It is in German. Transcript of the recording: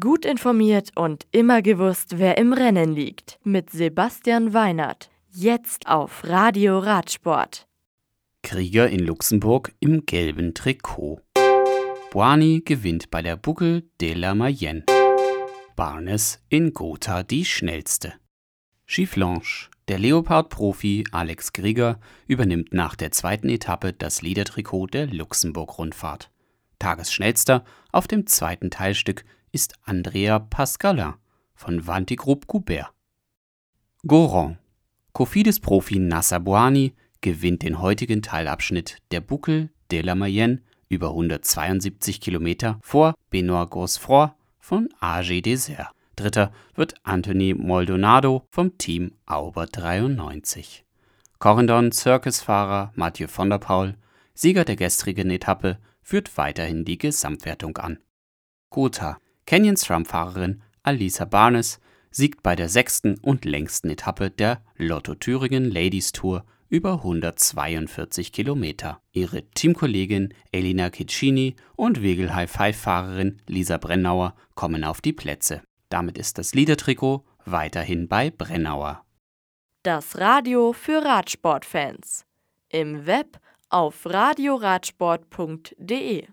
Gut informiert und immer gewusst, wer im Rennen liegt. Mit Sebastian Weinert. Jetzt auf Radio Radsport. Krieger in Luxemburg im gelben Trikot. Boani gewinnt bei der Buckel de la Mayenne. Barnes in Gotha die schnellste. Giflanche. Der Leopard-Profi Alex Grieger übernimmt nach der zweiten Etappe das Liedertrikot der Luxemburg-Rundfahrt. Tagesschnellster auf dem zweiten Teilstück ist Andrea Pascalin von Vantigroup Goubert. Goron. Cofidis-Profi Nasser Bouani gewinnt den heutigen Teilabschnitt der Boucle de la Mayenne über 172 Kilometer vor Benoit Gosfroy von AG Desert. Dritter wird Anthony Moldonado vom Team Auber 93. Corendon Circus-Fahrer Mathieu van der Paul, Sieger der gestrigen Etappe, führt weiterhin die Gesamtwertung an. Gotha. Canyon SRAM-Fahrerin Alisa Barnes siegt bei der sechsten und längsten Etappe der Lotto Thüringen Ladies Tour über 142 Kilometer. Ihre Teamkollegin Elina Kiccini und Wegel High Five Fahrerin Lisa Brennauer kommen auf die Plätze. Damit ist das Liedertrikot weiterhin bei Brennauer. Das Radio für Radsportfans. Im Web auf radioradsport.de